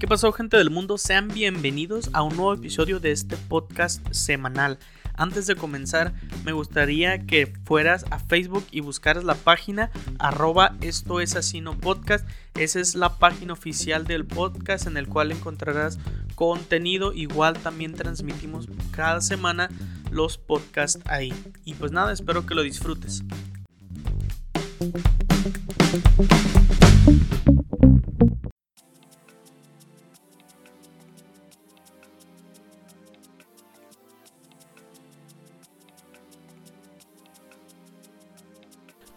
¿Qué pasó gente del mundo? Sean bienvenidos a un nuevo episodio de este podcast semanal. Antes de comenzar, me gustaría que fueras a Facebook y buscaras la página arroba esto es así no podcast. Esa es la página oficial del podcast en el cual encontrarás contenido. Igual también transmitimos cada semana los podcasts ahí. Y pues nada, espero que lo disfrutes.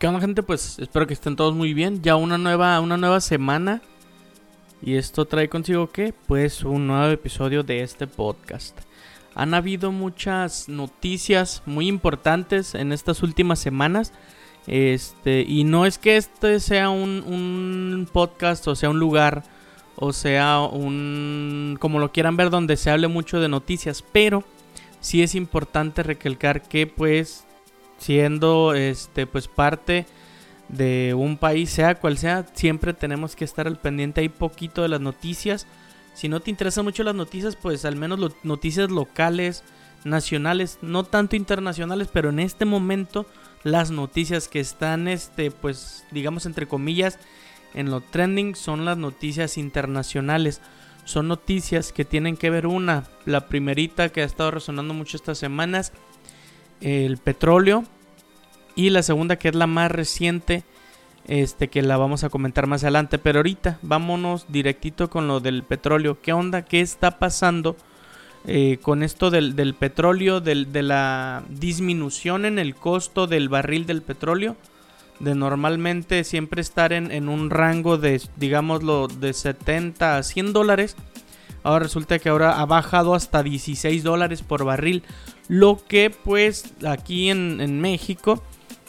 ¿Qué onda gente? Pues espero que estén todos muy bien. Ya una nueva, una nueva semana. Y esto trae consigo qué? Pues un nuevo episodio de este podcast. Han habido muchas noticias muy importantes en estas últimas semanas. Este, y no es que este sea un, un podcast o sea un lugar o sea un como lo quieran ver donde se hable mucho de noticias, pero sí es importante recalcar que pues siendo este pues parte de un país, sea cual sea, siempre tenemos que estar al pendiente ahí poquito de las noticias. Si no te interesan mucho las noticias, pues al menos noticias locales, nacionales, no tanto internacionales, pero en este momento las noticias que están este pues digamos entre comillas en lo trending son las noticias internacionales. Son noticias que tienen que ver una, la primerita que ha estado resonando mucho estas semanas, el petróleo y la segunda que es la más reciente este que la vamos a comentar más adelante. Pero ahorita vámonos directito con lo del petróleo. Qué onda qué está pasando eh, con esto del, petróleo de la disminución en el costo del barril del petróleo de normalmente siempre estar en, en un rango de digámoslo de 70 a 100 dólares. Ahora resulta que ahora ha bajado hasta 16 dólares por barril. Lo que pues aquí en, México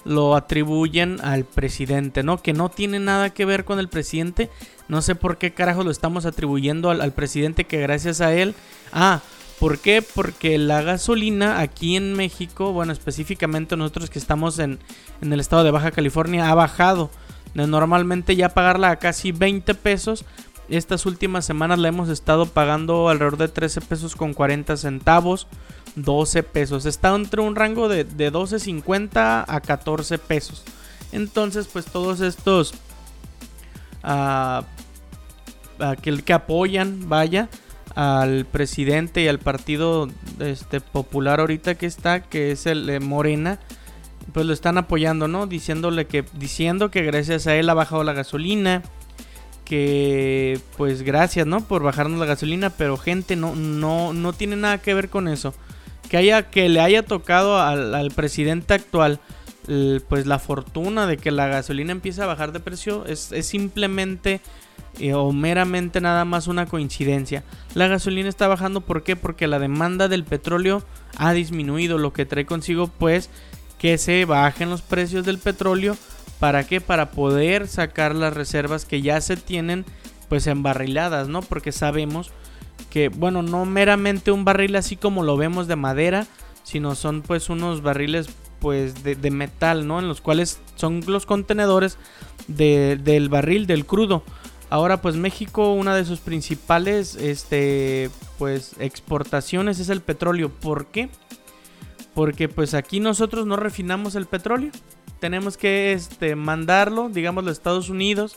lo atribuyen al presidente, ¿no? Que no tiene nada que ver con el presidente. No sé por qué carajo lo estamos atribuyendo al, presidente que gracias a él... Ah, ¿por qué? Porque la gasolina aquí en México, bueno, específicamente nosotros que estamos en, en el estado de Baja California, ha bajado. De normalmente ya pagarla a casi 20 pesos estas últimas semanas la hemos estado pagando alrededor de 13 pesos con 40 centavos. 12 pesos. Está entre un rango de, de 12.50 a 14 pesos. Entonces, pues todos estos uh, que, apoyan, vaya, al presidente y al partido este, popular ahorita que está, que es el Morena, pues lo están apoyando, ¿no? Diciéndole que, diciendo que gracias a él ha bajado la gasolina que pues gracias, ¿no? Por bajarnos la gasolina, pero gente no no no tiene nada que ver con eso. Que haya que le haya tocado al, presidente actual pues la fortuna de que la gasolina empiece a bajar de precio es, simplemente eh, o meramente nada más una coincidencia. La gasolina está bajando ¿por qué? Porque la demanda del petróleo ha disminuido, lo que trae consigo pues que se bajen los precios del petróleo ¿Para qué? Para poder sacar las reservas que ya se tienen pues embarriladas, ¿no? Porque sabemos que, bueno, no meramente un barril así como lo vemos de madera, sino son pues unos barriles pues de, metal, ¿no? En los cuales son los contenedores del barril, del crudo. Ahora pues México, una de sus principales este, pues exportaciones es el petróleo. ¿Por qué? Porque pues aquí nosotros no refinamos el petróleo tenemos que este, mandarlo, digamos, a Estados Unidos,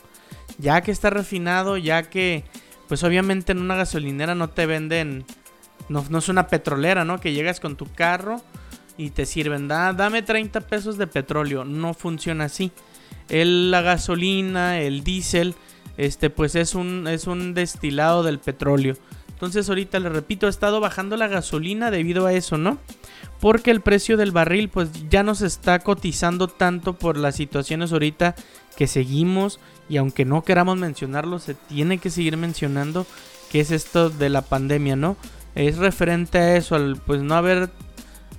ya que está refinado, ya que, pues obviamente en una gasolinera no te venden, no, no es una petrolera, ¿no? Que llegas con tu carro y te sirven, da, dame 30 pesos de petróleo, no funciona así. El, la gasolina, el diésel, este, pues es un, es un destilado del petróleo. Entonces ahorita le repito, ha estado bajando la gasolina debido a eso, ¿no? porque el precio del barril pues ya no se está cotizando tanto por las situaciones ahorita que seguimos y aunque no queramos mencionarlo se tiene que seguir mencionando que es esto de la pandemia, ¿no? Es referente a eso, al pues no haber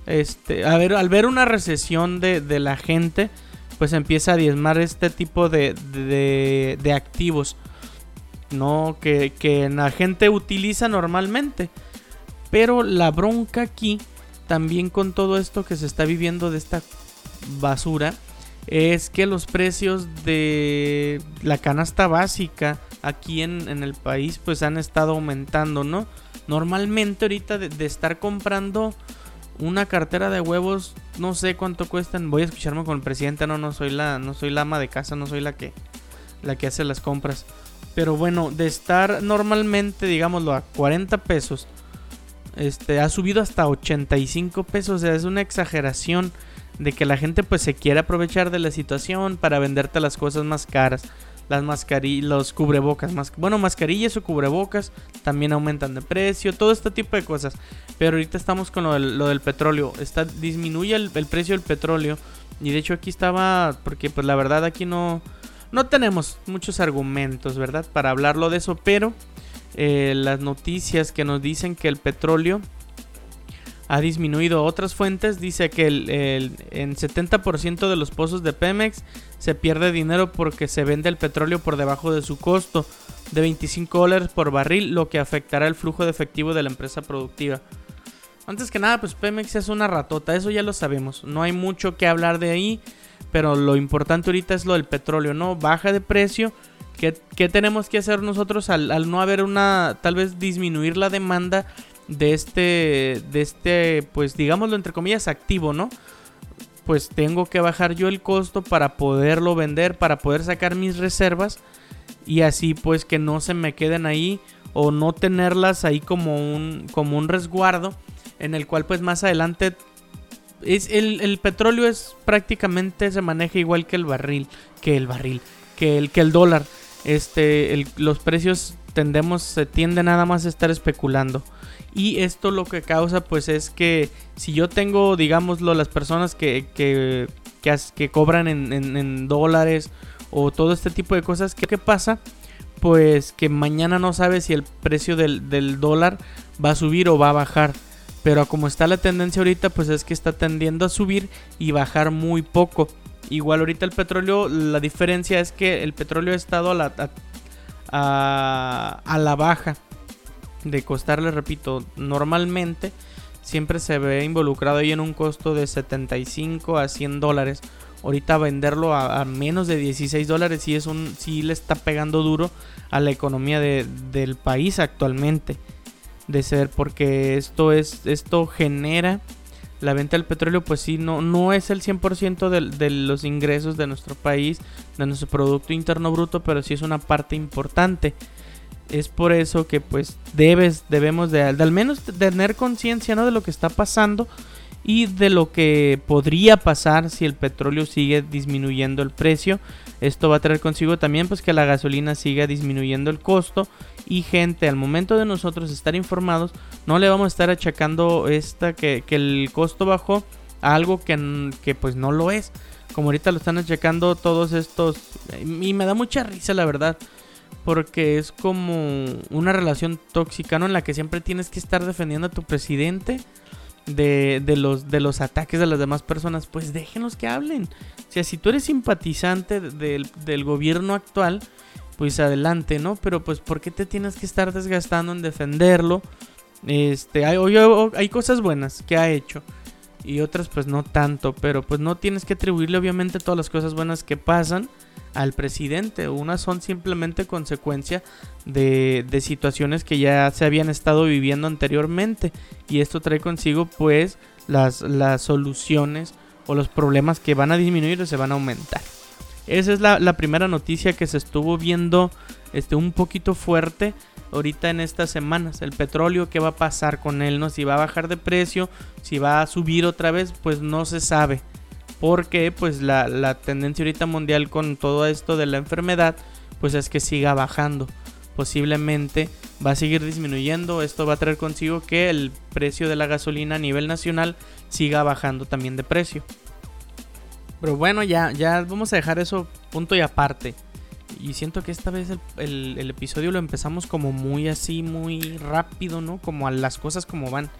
este, a ver, al ver una recesión de, de la gente, pues empieza a diezmar este tipo de, de, de activos, ¿no? Que, que la gente utiliza normalmente. Pero la bronca aquí también con todo esto que se está viviendo de esta basura es que los precios de la canasta básica aquí en, en el país pues han estado aumentando, ¿no? Normalmente ahorita de, estar comprando una cartera de huevos, no sé cuánto cuestan. Voy a escucharme con el presidente, no, no soy la, no soy la ama de casa, no soy la que, la que hace las compras. Pero bueno, de estar normalmente, digámoslo, a 40 pesos, este, ha subido hasta 85 pesos. O sea, es una exageración de que la gente pues se quiere aprovechar de la situación para venderte las cosas más caras. Las mascarillas, los cubrebocas, más, bueno, mascarillas o cubrebocas también aumentan de precio, todo este tipo de cosas. Pero ahorita estamos con lo del, petróleo, está, disminuye el, precio del petróleo. Y de hecho aquí estaba, porque pues la verdad aquí no, no tenemos muchos argumentos, ¿verdad? Para hablarlo de eso, pero eh, las noticias que nos dicen que el petróleo ha disminuido. Otras fuentes dice que el, en 70% de los pozos de Pemex se pierde dinero porque se vende el petróleo por debajo de su costo de 25 dólares por barril, lo que afectará el flujo de efectivo de la empresa productiva. Antes que nada, pues Pemex es una ratota, eso ya lo sabemos. No hay mucho que hablar de ahí, pero lo importante ahorita es lo del petróleo, ¿no? Baja de precio. ¿Qué, tenemos que hacer nosotros al, al no haber una, tal vez disminuir la demanda? De este, de este, pues digámoslo entre comillas, activo, ¿no? Pues tengo que bajar yo el costo para poderlo vender, para poder sacar mis reservas y así pues que no se me queden ahí o no tenerlas ahí como un, como un resguardo en el cual pues más adelante es el, petróleo es prácticamente se maneja igual que el barril, que el barril, que el, que el dólar. Este, los precios tendemos, se tiende nada más a estar especulando. Y esto lo que causa pues es que si yo tengo, digámoslo, las personas que, que, que, cobran en, dólares o todo este tipo de cosas, ¿qué, pasa? Pues que mañana no sabe si el precio del, dólar va a subir o va a bajar. Pero como está la tendencia ahorita, pues es que está tendiendo a subir y bajar muy poco. Igual ahorita el petróleo, la diferencia es que el petróleo ha estado a la, a, a la baja de costarle, repito, normalmente siempre se ve involucrado ahí en un costo de 75 a 100 dólares. Ahorita venderlo a, menos de 16 dólares sí, es un, sí le está pegando duro a la economía del país actualmente. De ser porque esto, es, esto genera la venta del petróleo pues sí, no, no es el 100% de, de, los ingresos de nuestro país, de nuestro Producto Interno Bruto, pero sí es una parte importante es por eso que pues debes, debemos de, al menos tener conciencia ¿no? de lo que está pasando y de lo que podría pasar si el petróleo sigue disminuyendo el precio. Esto va a traer consigo también pues que la gasolina siga disminuyendo el costo y gente al momento de nosotros estar informados no le vamos a estar achacando esta que, que el costo bajó a algo que, que pues no lo es. Como ahorita lo están achacando todos estos y me da mucha risa la verdad porque es como una relación tóxica, ¿no? En la que siempre tienes que estar defendiendo a tu presidente de, los, de los ataques de las demás personas. Pues déjenos que hablen. O sea, si tú eres simpatizante del, gobierno actual, pues adelante, ¿no? Pero pues ¿por qué te tienes que estar desgastando en defenderlo? Este, hay, hay cosas buenas que ha hecho y otras pues no tanto, pero pues no tienes que atribuirle obviamente todas las cosas buenas que pasan al presidente. Unas son simplemente consecuencia de, de, situaciones que ya se habían estado viviendo anteriormente. Y esto trae consigo pues las, las soluciones o los problemas que van a disminuir o se van a aumentar. Esa es la, la primera noticia que se estuvo viendo este, un poquito fuerte ahorita en estas semanas. El petróleo, ¿qué va a pasar con él? ¿no? Si va a bajar de precio, si va a subir otra vez, pues no se sabe porque pues la, tendencia ahorita mundial con todo esto de la enfermedad pues es que siga bajando posiblemente va a seguir disminuyendo esto va a traer consigo que el precio de la gasolina a nivel nacional siga bajando también de precio pero bueno ya ya vamos a dejar eso punto y aparte y siento que esta vez el, el episodio lo empezamos como muy así muy rápido no como a las cosas como van.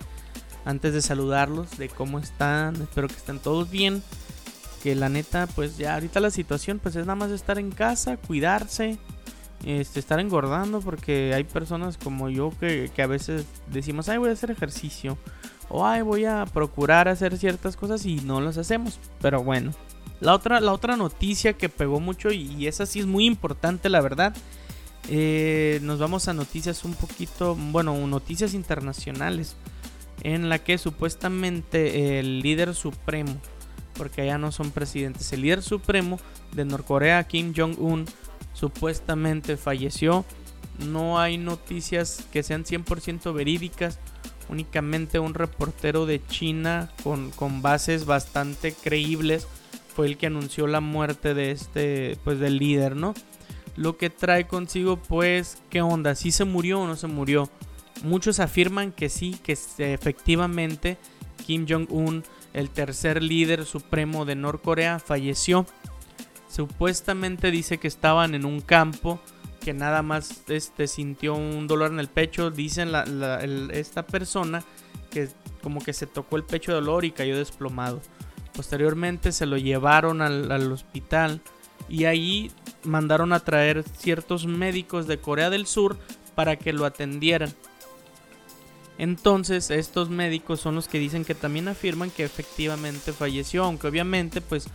Antes de saludarlos de cómo están espero que estén todos bien. Que la neta, pues ya ahorita la situación, pues es nada más estar en casa, cuidarse, este, estar engordando, porque hay personas como yo que, que a veces decimos, ay, voy a hacer ejercicio, o ay, voy a procurar hacer ciertas cosas y no las hacemos. Pero bueno, la otra, la otra noticia que pegó mucho, y esa sí es muy importante, la verdad, eh, nos vamos a noticias un poquito, bueno, noticias internacionales, en la que supuestamente el líder supremo, porque allá no son presidentes, el líder supremo de Norcorea, Kim Jong-un, supuestamente falleció. No hay noticias que sean 100% verídicas, únicamente un reportero de China con, con bases bastante creíbles fue el que anunció la muerte de este, pues del líder, ¿no? Lo que trae consigo, pues, ¿qué onda? ¿Si se murió o no se murió? Muchos afirman que sí, que efectivamente Kim Jong-un, el tercer líder supremo de Norcorea, falleció. Supuestamente dice que estaban en un campo, que nada más este, sintió un dolor en el pecho. Dicen esta persona que como que se tocó el pecho de dolor y cayó desplomado. Posteriormente se lo llevaron al, hospital y ahí mandaron a traer ciertos médicos de Corea del Sur para que lo atendieran. Entonces estos médicos son los que dicen que también afirman que efectivamente falleció, aunque obviamente pues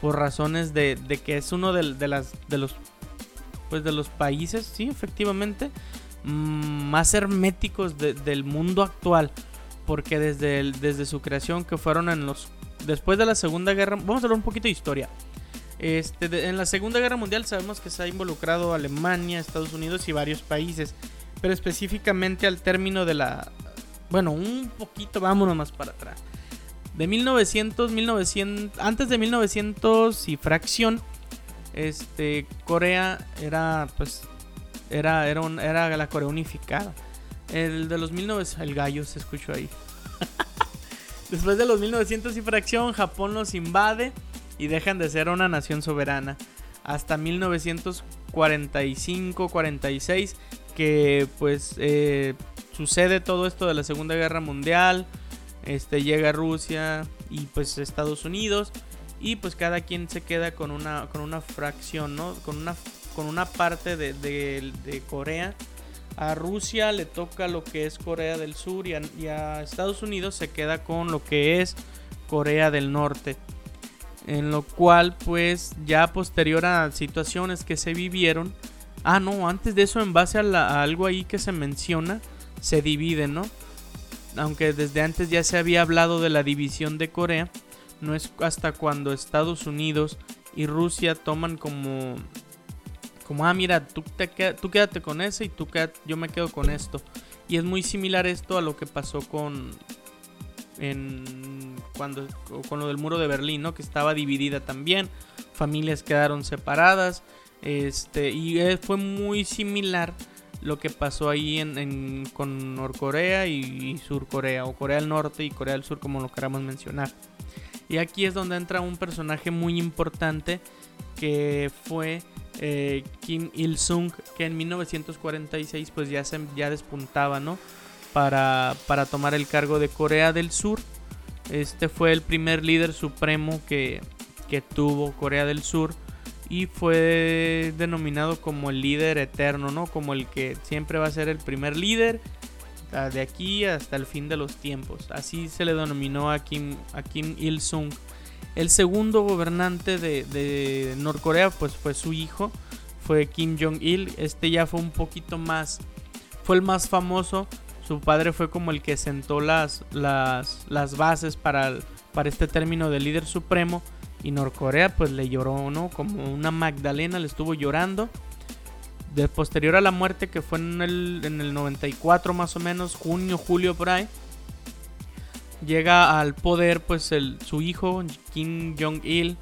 por razones de, que es uno de, las, de los pues de los países, sí, efectivamente, mm, más herméticos del mundo actual, porque desde, desde su creación que fueron en los después de la Segunda Guerra, vamos a hablar un poquito de historia. Este, en la Segunda Guerra Mundial sabemos que se ha involucrado Alemania, Estados Unidos y varios países, pero específicamente al término de la... Bueno, un poquito, vámonos más para atrás. De 1900, 1900, antes de 1900 y fracción, este, Corea era, pues, era, era, era la Corea unificada. El de los 1900, el gallo se escuchó ahí. Después de los 1900 y fracción, Japón los invade y dejan de ser una nación soberana. Hasta 1945-46 que pues eh, sucede todo esto de la Segunda Guerra Mundial. Este llega Rusia y pues Estados Unidos y pues cada quien se queda con una con una fracción, ¿no? Con una con una parte de, de Corea a Rusia le toca lo que es Corea del Sur y a, Estados Unidos se queda con lo que es Corea del Norte. En lo cual pues ya posterior a situaciones que se vivieron. Ah, no, antes de eso en base a, algo ahí que se menciona, se divide, ¿no? Aunque desde antes ya se había hablado de la división de Corea, no es hasta cuando Estados Unidos y Rusia toman como como, ah, mira, tú, te tú quédate con ese y tú yo me quedo con esto. Y es muy similar esto a lo que pasó con, en, cuando, con lo del muro de Berlín, ¿no? Que estaba dividida también. Familias quedaron separadas. Este, y fue muy similar lo que pasó ahí en, con Norcorea y, y Surcorea, o Corea del Norte y Corea del Sur, como lo queramos mencionar. Y aquí es donde entra un personaje muy importante que fue eh, Kim Il-sung, que en 1946 pues ya, se, ya despuntaba, ¿no? Para, para tomar el cargo de Corea del Sur. Este fue el primer líder supremo que, que tuvo Corea del Sur y fue denominado como el líder eterno, ¿no? Como el que siempre va a ser el primer líder ah, de aquí hasta el fin de los tiempos. Así se le denominó a Kim, a Kim Il-sung. El segundo gobernante de, Norcorea pues fue su hijo, fue Kim Jong-il. Este ya fue un poquito más, fue el más famoso. Su padre fue como el que sentó las, las, las bases para, para este término de líder supremo. Y Norcorea pues le lloró, ¿no? Como una Magdalena le estuvo llorando. De posterior a la muerte que fue en el, en el 94 más o menos, junio, julio por ahí llega al poder pues el, su hijo Kim Jong-il.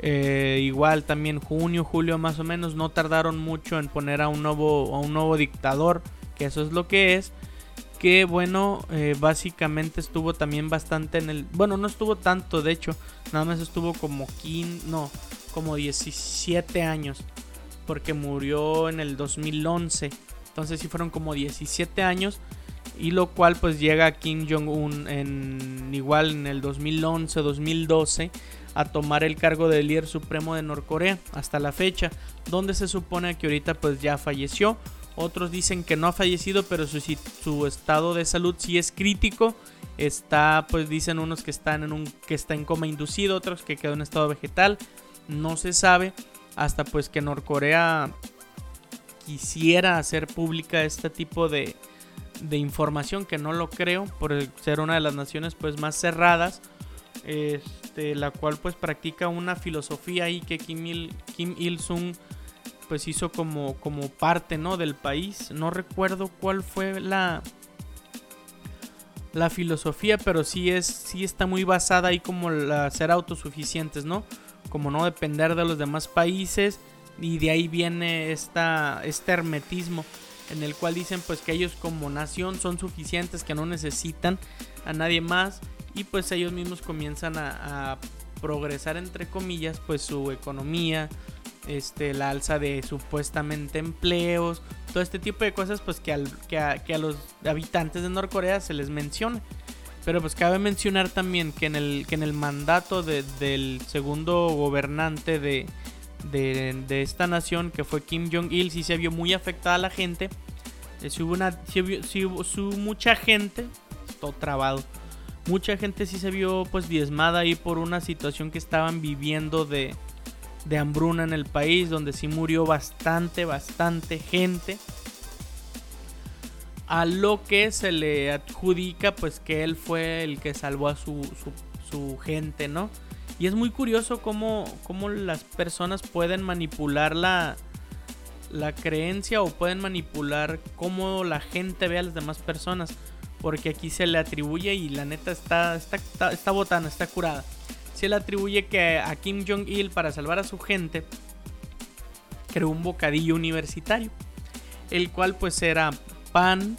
Eh, igual también junio, julio más o menos. No tardaron mucho en poner a un nuevo, a un nuevo dictador. Que eso es lo que es. Que bueno, eh, básicamente estuvo también bastante en el... Bueno, no estuvo tanto, de hecho. Nada más estuvo como 15... No, como 17 años. Porque murió en el 2011. Entonces sí fueron como 17 años y lo cual pues llega Kim Jong-un en igual en el 2011-2012 a tomar el cargo de líder supremo de Norcorea hasta la fecha, donde se supone que ahorita pues ya falleció. Otros dicen que no ha fallecido, pero su, su estado de salud sí es crítico. Está, pues dicen unos que están en un que está en coma inducido, otros que quedó en estado vegetal. No se sabe hasta pues que Norcorea quisiera hacer pública este tipo de, de información, que no lo creo, por ser una de las naciones pues más cerradas, este, la cual pues practica una filosofía ahí que Kim Il, Kim Il Sung pues hizo como, como parte ¿no? del país. No recuerdo cuál fue la, la filosofía, pero sí, es, sí está muy basada ahí como la ser autosuficientes, ¿no? Como no depender de los demás países y de ahí viene esta, este hermetismo en el cual dicen pues que ellos como nación son suficientes, que no necesitan a nadie más y pues ellos mismos comienzan a, progresar entre comillas pues su economía, este, la alza de supuestamente empleos, todo este tipo de cosas pues que, al, que, a, que a los habitantes de Norcorea se les mencione. Pero pues cabe mencionar también que en el, que en el mandato de, del segundo gobernante de, de, de, esta nación, que fue Kim Jong-il, sí se vio muy afectada la gente. Eh, si hubo, una, mucha gente, todo trabado. Mucha gente sí se vio pues diezmada ahí por una situación que estaban viviendo de, de hambruna en el país, donde sí murió bastante, bastante gente. A lo que se le adjudica, pues que él fue el que salvó a su, su, su gente, ¿no? Y es muy curioso cómo, cómo las personas pueden manipular la, la creencia o pueden manipular cómo la gente ve a las demás personas. Porque aquí se le atribuye y la neta está, está, está, está botana, está curada se le atribuye que a Kim Jong-il para salvar a su gente creó un bocadillo universitario, el cual pues era pan,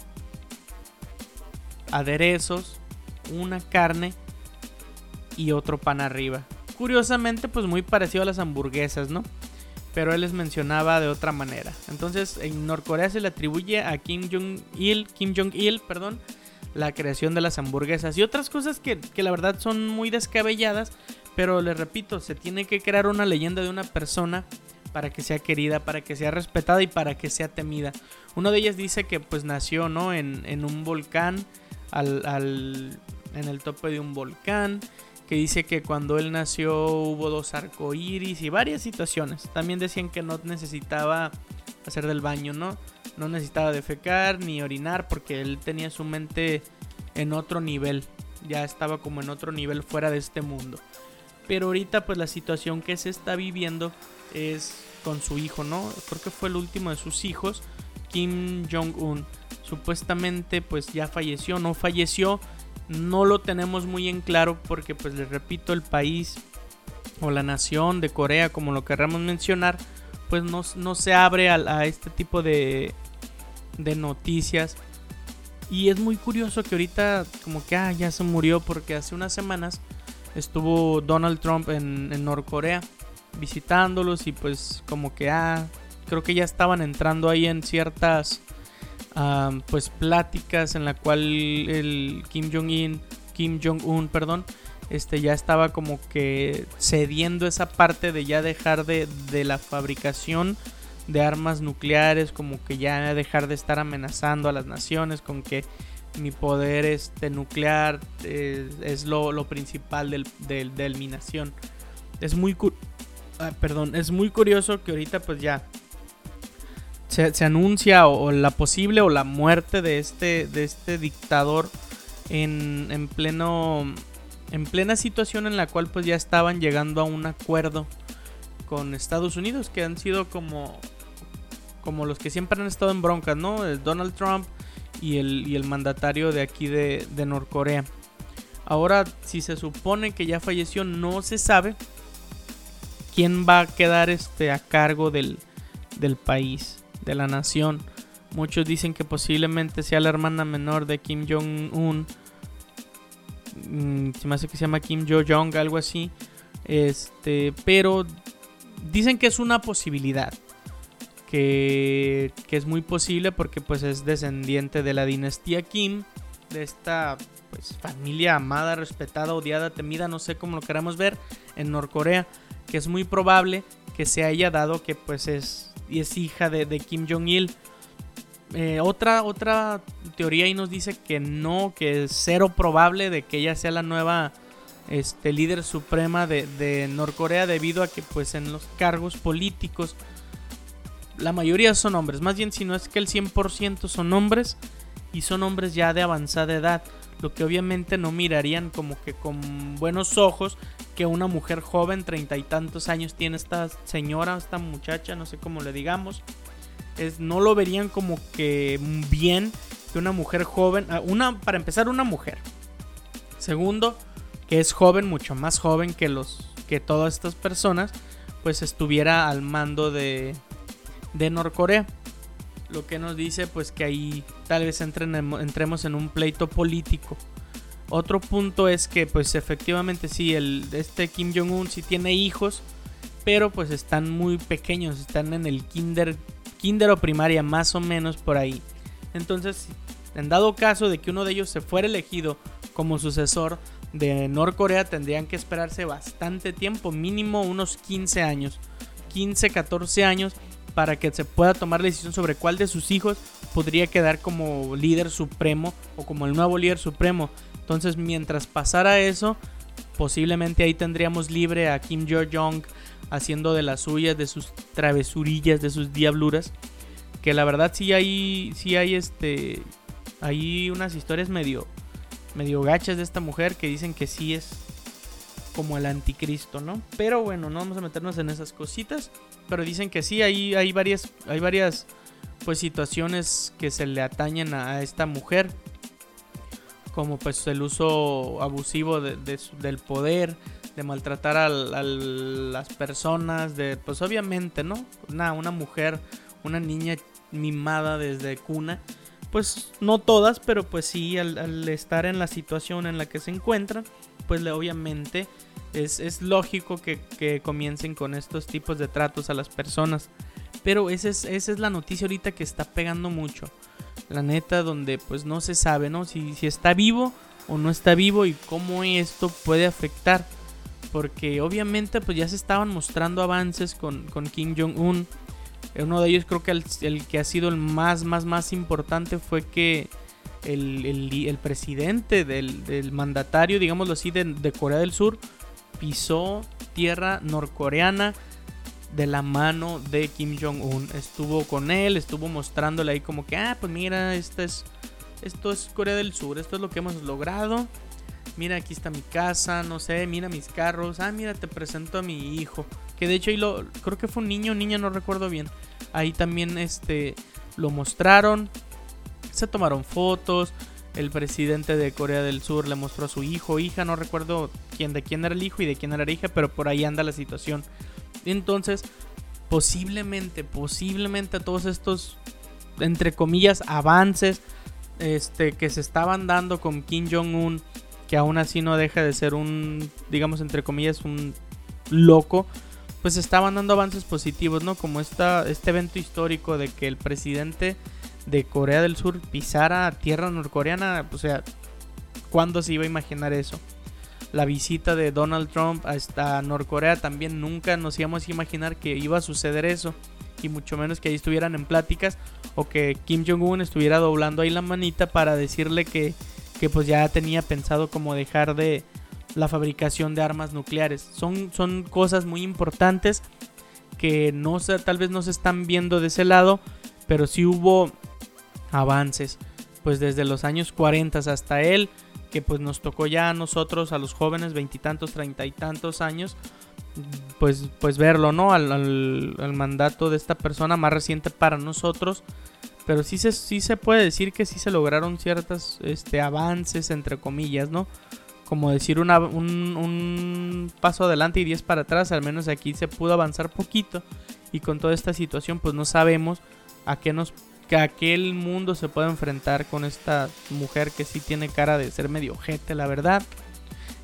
aderezos, una carne y otro pan arriba. Curiosamente pues muy parecido a las hamburguesas, ¿no? Pero él les mencionaba de otra manera. Entonces en Norcorea se le atribuye a Kim Jong-il, Kim Jong-il, perdón, la creación de las hamburguesas y otras cosas que, que, la verdad son muy descabelladas, pero les repito, se tiene que crear una leyenda de una persona para que sea querida, para que sea respetada y para que sea temida. Uno de ellas dice que pues nació ¿no? en, en un volcán, al, al, en el tope de un volcán, que dice que cuando él nació hubo dos arcoíris y varias situaciones. También decían que no necesitaba hacer del baño, ¿no? no necesitaba defecar ni orinar porque él tenía su mente en otro nivel. Ya estaba como en otro nivel fuera de este mundo. Pero ahorita pues la situación que se está viviendo es con su hijo, ¿no? Creo que fue el último de sus hijos, Kim Jong-un. Supuestamente pues ya falleció, no falleció. No lo tenemos muy en claro porque pues les repito, el país o la nación de Corea, como lo querramos mencionar, pues no, no se abre a, este tipo de de noticias. Y es muy curioso que ahorita como que ah, ya se murió porque hace unas semanas estuvo Donald Trump en, en Norcorea visitándolos y pues como que ah, creo que ya estaban entrando ahí en ciertas pues pláticas en la cual el Kim Jong-un, Kim Jong-un, perdón, este ya estaba como que cediendo esa parte de ya dejar de, de la fabricación de armas nucleares, como que ya dejar de estar amenazando a las naciones con que mi poder este, nuclear eh, es lo, lo principal del, del, de mi nación. Es muy, ah, perdón, es muy curioso que ahorita pues ya se, anuncia o, o, la posible o la muerte de este, de este dictador en, en, pleno, en plena situación en la cual pues ya estaban llegando a un acuerdo con Estados Unidos que han sido como como los que siempre han estado en broncas, ¿no? El Donald Trump y el, y el mandatario de aquí de, de Norcorea. Ahora, si se supone que ya falleció, no se sabe quién va a quedar este, a cargo del, del país, de la nación. Muchos dicen que posiblemente sea la hermana menor de Kim Jong-un. Mm, se me hace que se llama Kim Jo-jong, algo así. Este, pero dicen que es una posibilidad que, que, es muy posible porque pues es descendiente de la dinastía Kim, de esta pues, familia amada, respetada, odiada, temida, no sé cómo lo queramos ver, en Norcorea, que es muy probable que se haya dado que pues es, es hija de, de Kim Jong-il. Eh, otra, otra teoría ahí nos dice que no, que es cero probable de que ella sea la nueva este, líder suprema de, de Norcorea debido a que pues en los cargos políticos la mayoría son hombres, más bien si no es que el 100% son hombres y son hombres ya de avanzada edad, lo que obviamente no mirarían como que con buenos ojos que una mujer joven, treinta y tantos años tiene esta señora, esta muchacha, no sé cómo le digamos, es, no lo verían como que bien que una mujer joven, ah, una, para empezar una mujer, segundo, que es joven, mucho más joven que los, que todas estas personas, pues estuviera al mando de, de Norcorea. Lo que nos dice pues que ahí tal vez entremos en un pleito político. Otro punto es que pues efectivamente sí, el, este Kim Jong-un sí tiene hijos, pero pues están muy pequeños, están en el kinder, kinder o primaria más o menos por ahí. Entonces, en dado caso de que uno de ellos se fuera elegido como sucesor de Norcorea, tendrían que esperarse bastante tiempo, mínimo unos 15 años, 15, 14 años para que se pueda tomar la decisión sobre cuál de sus hijos podría quedar como líder supremo o como el nuevo líder supremo. Entonces, mientras pasara eso, posiblemente ahí tendríamos libre a Kim Jong-un haciendo de las suyas, de sus travesurillas, de sus diabluras. Que la verdad sí hay, sí hay este, hay unas historias medio, medio gachas de esta mujer que dicen que sí es como el anticristo, ¿no? Pero bueno, no vamos a meternos en esas cositas. Pero dicen que sí, hay, hay varias, hay varias pues situaciones que se le atañen a, esta mujer. Como pues el uso abusivo del poder, de maltratar a, las personas, de pues obviamente, ¿no? Una, una mujer, una niña mimada desde cuna. Pues no todas, pero pues sí, al, al estar en la situación en la que se encuentran, pues le, obviamente es, lógico que, comiencen con estos tipos de tratos a las personas. Pero esa es, esa es la noticia ahorita que está pegando mucho. La neta, donde pues no se sabe, ¿no? Si, si está vivo o no está vivo y cómo esto puede afectar. Porque obviamente pues ya se estaban mostrando avances con, Kim Jong-un. Uno de ellos creo que el, que ha sido el más, más, más importante fue que el, presidente del, mandatario, digámoslo así, de Corea del Sur, pisó tierra norcoreana de la mano de Kim Jong-un. Estuvo con él, estuvo mostrándole ahí como que, ah, pues mira, esto es, esto es Corea del Sur, esto es lo que hemos logrado. Mira, aquí está mi casa, no sé, mira mis carros. Ah, mira, te presento a mi hijo. Que de hecho ahí lo, creo que fue un niño, niña, no recuerdo bien. Ahí también este, lo mostraron. Se tomaron fotos el presidente de Corea del Sur le mostró a su hijo, hija, no recuerdo quién de quién era el hijo y de quién era la hija, pero por ahí anda la situación. Entonces, posiblemente, posiblemente todos estos, entre comillas, avances este, que se estaban dando con Kim Jong-un, que aún así no deja de ser un, digamos, entre comillas, un loco, pues estaban dando avances positivos, ¿no? Como esta, este evento histórico de que el presidente de Corea del Sur pisara tierra norcoreana, o sea, ¿cuándo se iba a imaginar eso? La visita de Donald Trump hasta Norcorea también nunca nos íbamos a imaginar que iba a suceder eso. Y mucho menos que ahí estuvieran en pláticas o que Kim Jong-un estuviera doblando ahí la manita para decirle que, que pues ya tenía pensado como dejar de la fabricación de armas nucleares. Son, son cosas muy importantes que no tal vez no se están viendo de ese lado, pero sí hubo avances, pues desde los años 40 hasta él, que pues nos tocó ya a nosotros, a los jóvenes, veintitantos, treinta y tantos años, pues, pues verlo, ¿no? Al, mandato de esta persona más reciente para nosotros. Pero sí se, sí se puede decir que sí se lograron ciertos este, avances, entre comillas, ¿no? Como decir un, un paso adelante y diez para atrás, al menos aquí se pudo avanzar poquito. Y con toda esta situación, pues no sabemos a qué nos que aquel mundo se pueda enfrentar con esta mujer que sí tiene cara de ser medio ojete, la verdad.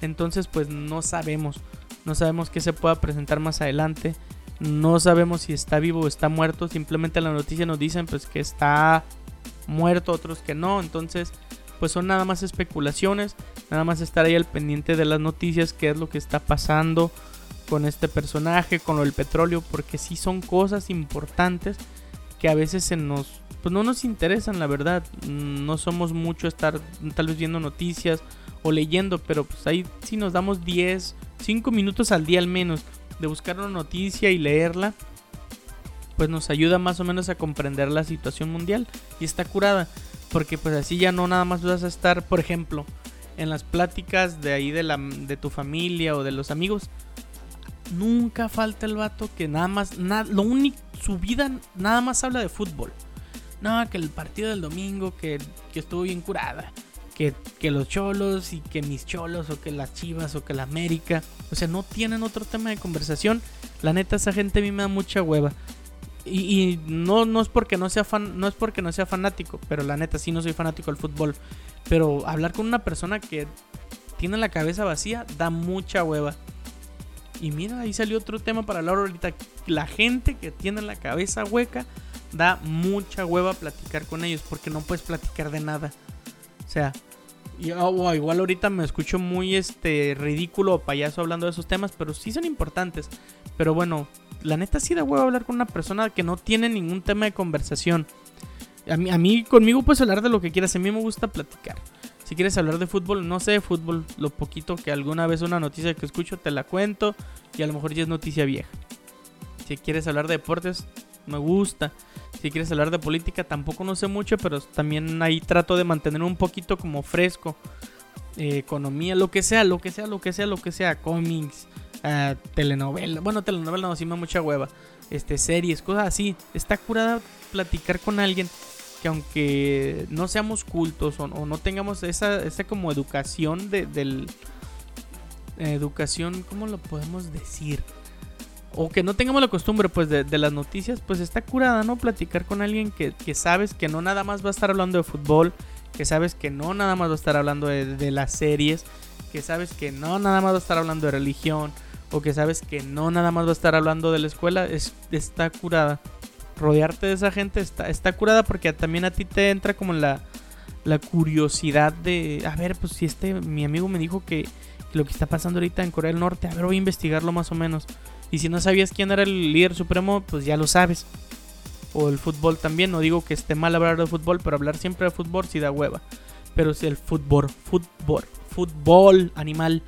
Entonces, pues no sabemos, no sabemos qué se pueda presentar más adelante. No sabemos si está vivo o está muerto. Simplemente la noticia nos dicen pues que está muerto, otros que no. Entonces, pues son nada más especulaciones. Nada más estar ahí al pendiente de las noticias, qué es lo que está pasando con este personaje, con lo del petróleo, porque sí son cosas importantes que a veces se nos pues no nos interesan, la verdad. No somos mucho estar tal vez viendo noticias o leyendo, pero pues ahí sí nos damos 10, 5 minutos al día al menos de buscar una noticia y leerla. pues nos ayuda más o menos a comprender la situación mundial y está curada, porque pues así ya no nada más vas a estar, por ejemplo, en las pláticas de ahí de, la, de tu familia o de los amigos, nunca falta el vato que nada más, lo único, su vida nada más habla de fútbol. No, que el partido del domingo, que, que estuvo bien curada. Que, que, los cholos y que mis cholos o que las chivas o que la América. O sea, no tienen otro tema de conversación. La neta, esa gente a mí me da mucha hueva. Y, no, no, es porque no, sea fan, no es porque no sea fanático, pero la neta sí no soy fanático del fútbol. Pero hablar con una persona que tiene la cabeza vacía da mucha hueva. Y mira, ahí salió otro tema para hablar ahorita. La gente que tiene la cabeza hueca da mucha hueva platicar con ellos porque no puedes platicar de nada. O sea, oh, igual ahorita me escucho muy este ridículo o payaso hablando de esos temas, pero sí son importantes. Pero bueno, la neta sí da hueva hablar con una persona que no tiene ningún tema de conversación. A a mí conmigo puedes hablar de lo que quieras, a mí me gusta platicar. Si quieres hablar de fútbol, no sé fútbol, lo poquito que alguna vez una noticia que escucho te la cuento y a lo mejor ya es noticia vieja. Si quieres hablar de deportes, me gusta. Si quieres hablar de política, tampoco no sé mucho, pero también ahí trato de mantener un poquito como fresco. Eh, economía, lo que sea, lo que sea, lo que sea, lo que sea, cómics, uh, telenovela. Bueno, telenovela no, sí me mucha hueva. Este, series, cosas así. Está curada platicar con alguien que aunque no seamos cultos o, no tengamos esa, esa como educación de, del... Educación, ¿cómo lo podemos decir? O que no tengamos la costumbre pues de, las noticias, pues está curada, ¿no? Platicar con alguien que, sabes que no nada más va a estar hablando de fútbol, que sabes que no nada más va a estar hablando de, las series, que sabes que no nada más va a estar hablando de religión, o que sabes que no nada más va a estar hablando de la escuela, es, está curada rodearte de esa gente está, está curada porque también a ti te entra como la, la curiosidad de, a ver, pues si este, mi amigo me dijo que, lo que está pasando ahorita en Corea del Norte, a ver, voy a investigarlo más o menos. Y si no sabías quién era el líder supremo, pues ya lo sabes. O el fútbol también, no digo que esté mal hablar de fútbol, pero hablar siempre de fútbol sí da hueva. Pero si el fútbol, fútbol, fútbol, animal,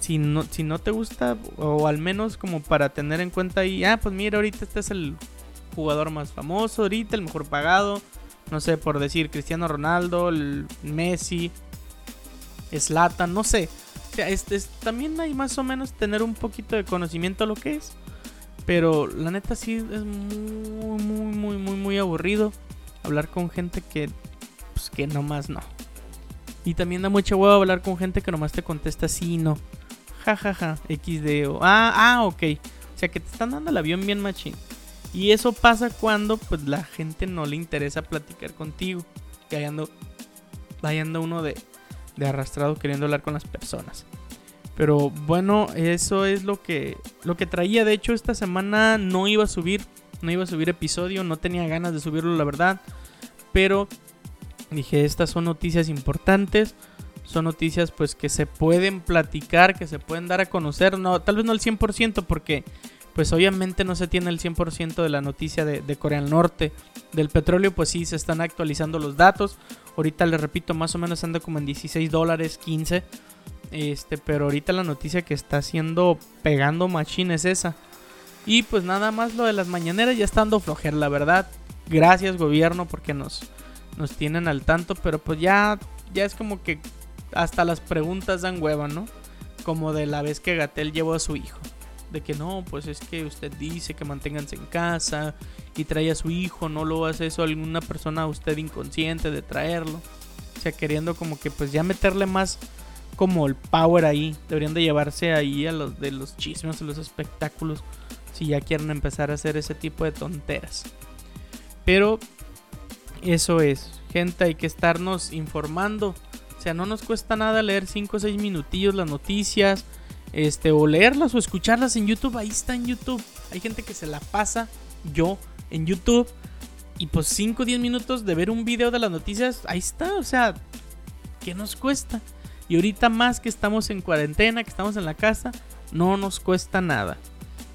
si no, si no te gusta, o al menos como para tener en cuenta ahí, ah, pues mira, ahorita este es el jugador más famoso ahorita, el mejor pagado. No sé, por decir Cristiano Ronaldo, el Messi, Slatan, no sé. O sea, este, también hay más o menos tener un poquito de conocimiento de lo que es. Pero la neta sí es muy, muy, muy, muy, muy aburrido hablar con gente que, pues que nomás no. Y también da mucha huevo hablar con gente que nomás te contesta sí y no. Ja, ja, ja, XD. Ah, ah, ok. O sea, que te están dando el avión bien machín. Y eso pasa cuando pues la gente no le interesa platicar contigo. Que vayando, uno de, de arrastrado queriendo hablar con las personas. Pero bueno, eso es lo que, lo que traía. De hecho, esta semana no iba a subir. No iba a subir episodio. No tenía ganas de subirlo, la verdad. Pero dije, estas son noticias importantes. Son noticias pues que se pueden platicar, que se pueden dar a conocer. No, tal vez no al 100% porque pues obviamente no se tiene el 100% de la noticia de, Corea del Norte. Del petróleo, pues sí, se están actualizando los datos. Ahorita les repito, más o menos anda como en 16 dólares, 15. Este, pero ahorita la noticia que está haciendo pegando machine es esa. Y pues nada más lo de las mañaneras ya estando flojer, la verdad. Gracias gobierno porque nos, nos tienen al tanto, pero pues ya, ya es como que hasta las preguntas dan hueva, ¿no? Como de la vez que Gatel llevó a su hijo de que no, pues es que usted dice que manténganse en casa y trae a su hijo, no lo hace eso alguna persona a usted inconsciente de traerlo. O sea, queriendo como que pues ya meterle más como el power ahí. Deberían de llevarse ahí a los de los chismes, a los espectáculos, si ya quieren empezar a hacer ese tipo de tonteras. Pero eso es, gente, hay que estarnos informando. O sea, no nos cuesta nada leer 5 o 6 minutillos las noticias este, o leerlas o escucharlas en YouTube, ahí está en YouTube. Hay gente que se la pasa, yo, en YouTube. Y pues 5 o 10 minutos de ver un video de las noticias, ahí está, o sea, ¿qué nos cuesta? Y ahorita más que estamos en cuarentena, que estamos en la casa, no nos cuesta nada.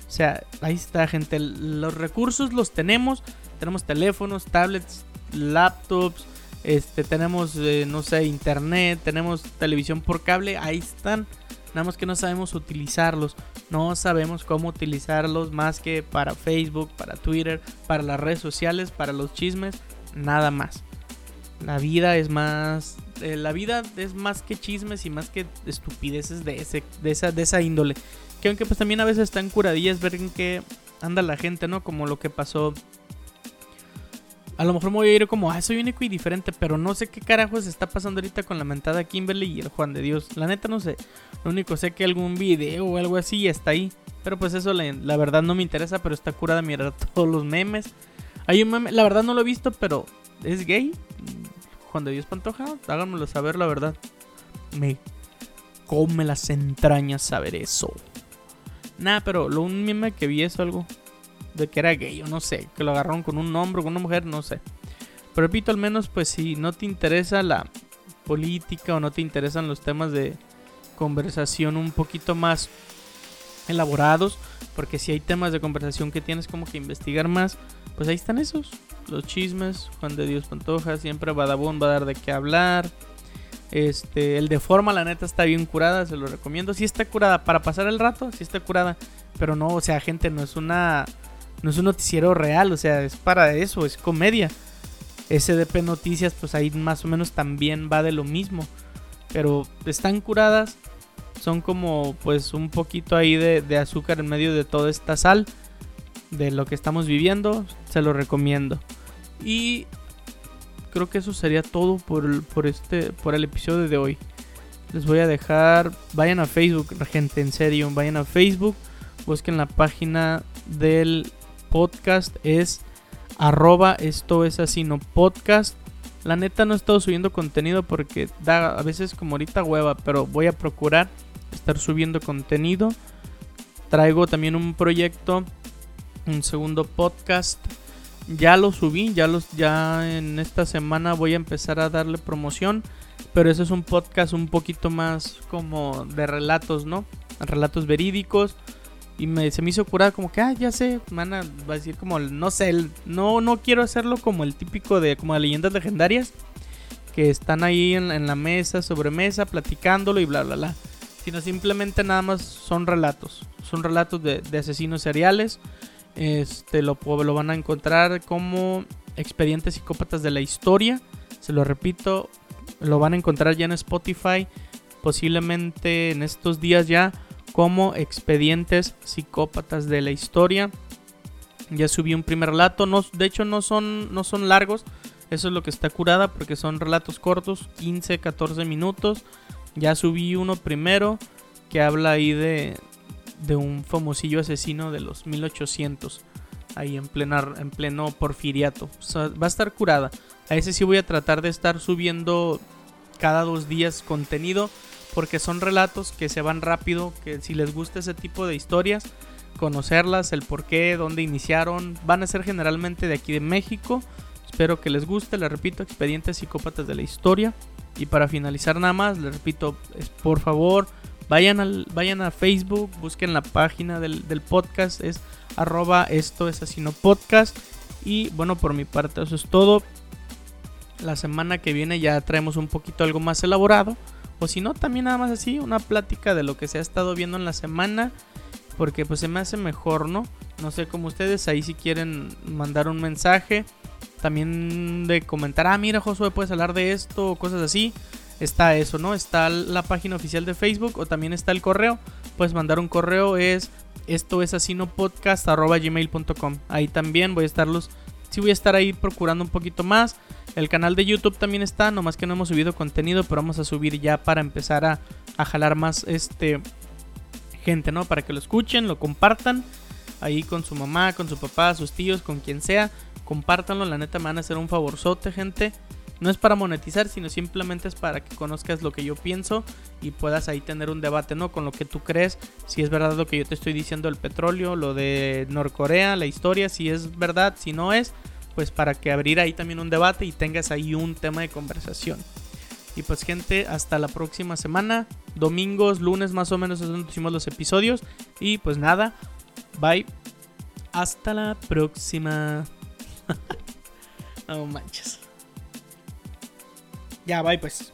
O sea, ahí está, gente. Los recursos los tenemos. Tenemos teléfonos, tablets, laptops. Este, tenemos, eh, no sé, internet. Tenemos televisión por cable. Ahí están. Nada más que no sabemos utilizarlos. No sabemos cómo utilizarlos más que para Facebook, para Twitter, para las redes sociales, para los chismes, nada más. La vida es más. Eh, la vida es más que chismes y más que estupideces de, ese, de, esa, de esa índole. Que aunque pues también a veces están curadillas ver en qué anda la gente, ¿no? Como lo que pasó. A lo mejor me voy a ir como, ah, soy único y diferente, pero no sé qué carajos está pasando ahorita con la mentada Kimberly y el Juan de Dios. La neta no sé. Lo único sé que algún video o algo así está ahí. Pero pues eso la, verdad no me interesa, pero está curada mirar todos los memes. Hay un meme, la verdad no lo he visto, pero es gay. Juan de Dios Pantoja, háganmelo saber, la verdad. Me come las entrañas saber eso. Nah, pero lo un meme que vi es algo de que era gay, o no sé, que lo agarraron con un hombre, con una mujer, no sé. Pero repito, al menos, pues si no te interesa la política o no te interesan los temas de conversación un poquito más elaborados, porque si hay temas de conversación que tienes como que investigar más, pues ahí están esos, los chismes, Juan de Dios Pantoja, siempre Badabun va a dar de qué hablar. Este, el de forma, la neta, está bien curada, se lo recomiendo. Si está curada para pasar el rato, si está curada. Pero no, o sea, gente, no es una. No es un noticiero real, o sea, es para eso, es comedia. SDP Noticias, pues ahí más o menos también va de lo mismo. Pero están curadas, son como pues un poquito ahí de, azúcar en medio de toda esta sal de lo que estamos viviendo, se lo recomiendo. Y creo que eso sería todo por, por, este, por el episodio de hoy. Les voy a dejar, vayan a Facebook, gente, en serio, vayan a Facebook, busquen la página del podcast, es arroba esto es así no podcast. La neta no he estado subiendo contenido porque da a veces como ahorita hueva, pero voy a procurar estar subiendo contenido. Traigo también un proyecto, un segundo podcast ya lo subí, ya los ya en esta semana voy a empezar a darle promoción, pero ese es un podcast un poquito más como de relatos, ¿no? Relatos verídicos y me, se me hizo curar como que, ah, ya sé, van a, va a decir como, no sé, no, no quiero hacerlo como el típico de, como de leyendas legendarias, que están ahí en, la mesa, sobre mesa, platicándolo y bla, bla, bla, sino simplemente nada más son relatos, son relatos de, de asesinos seriales, este lo, lo van a encontrar como Expedientes Psicópatas de la Historia. Se lo repito, lo van a encontrar ya en Spotify. Posiblemente en estos días ya como Expedientes Psicópatas de la Historia. Ya subí un primer relato. No, de hecho no son, no son largos. Eso es lo que está curada porque son relatos cortos, 15, 14 minutos. Ya subí uno primero que habla ahí de, de un famosillo asesino de los 1800 ahí en, plena, en pleno porfiriato. va a estar curada. A ese sí voy a tratar de estar subiendo cada dos días contenido porque son relatos que se van rápido, que si les gusta ese tipo de historias, conocerlas, el por qué, dónde iniciaron, van a ser generalmente de aquí de México. Espero que les guste, les repito, expedientes psicópatas de la historia. Y para finalizar nada más, les repito, es, por favor, Vayan, al, vayan a Facebook, busquen la página del, podcast, es arroba esto es así no podcast. Y bueno, por mi parte eso es todo. La semana que viene ya traemos un poquito algo más elaborado. O si no, también nada más así, una plática de lo que se ha estado viendo en la semana. Porque pues se me hace mejor, ¿no? No sé cómo ustedes, ahí si quieren mandar un mensaje. También de comentar, ah, mira Josué, puedes hablar de esto o cosas así está eso, ¿no? Está la página oficial de Facebook o también está el correo. Puedes mandar un correo, es esto es así no podcast gmail.com. Ahí también voy a estarlos. Sí voy a estar ahí procurando un poquito más. El canal de YouTube también está, nomás que no hemos subido contenido, pero vamos a subir ya para empezar a, a jalar más este gente, ¿no? Para que lo escuchen, lo compartan ahí con su mamá, con su papá, sus tíos, con quien sea. Compártanlo, la neta me van a hacer un favorzote, gente. No es para monetizar, sino simplemente es para que conozcas lo que yo pienso y puedas ahí tener un debate, ¿no? Con lo que tú crees, si es verdad lo que yo te estoy diciendo, el petróleo, lo de Norcorea, la historia, si es verdad, si no es, pues para que abrir ahí también un debate y tengas ahí un tema de conversación. Y pues gente, hasta la próxima semana, domingos, lunes más o menos es donde hicimos los episodios. Y pues nada, bye. Hasta la próxima. no manches. Ya, bye pues.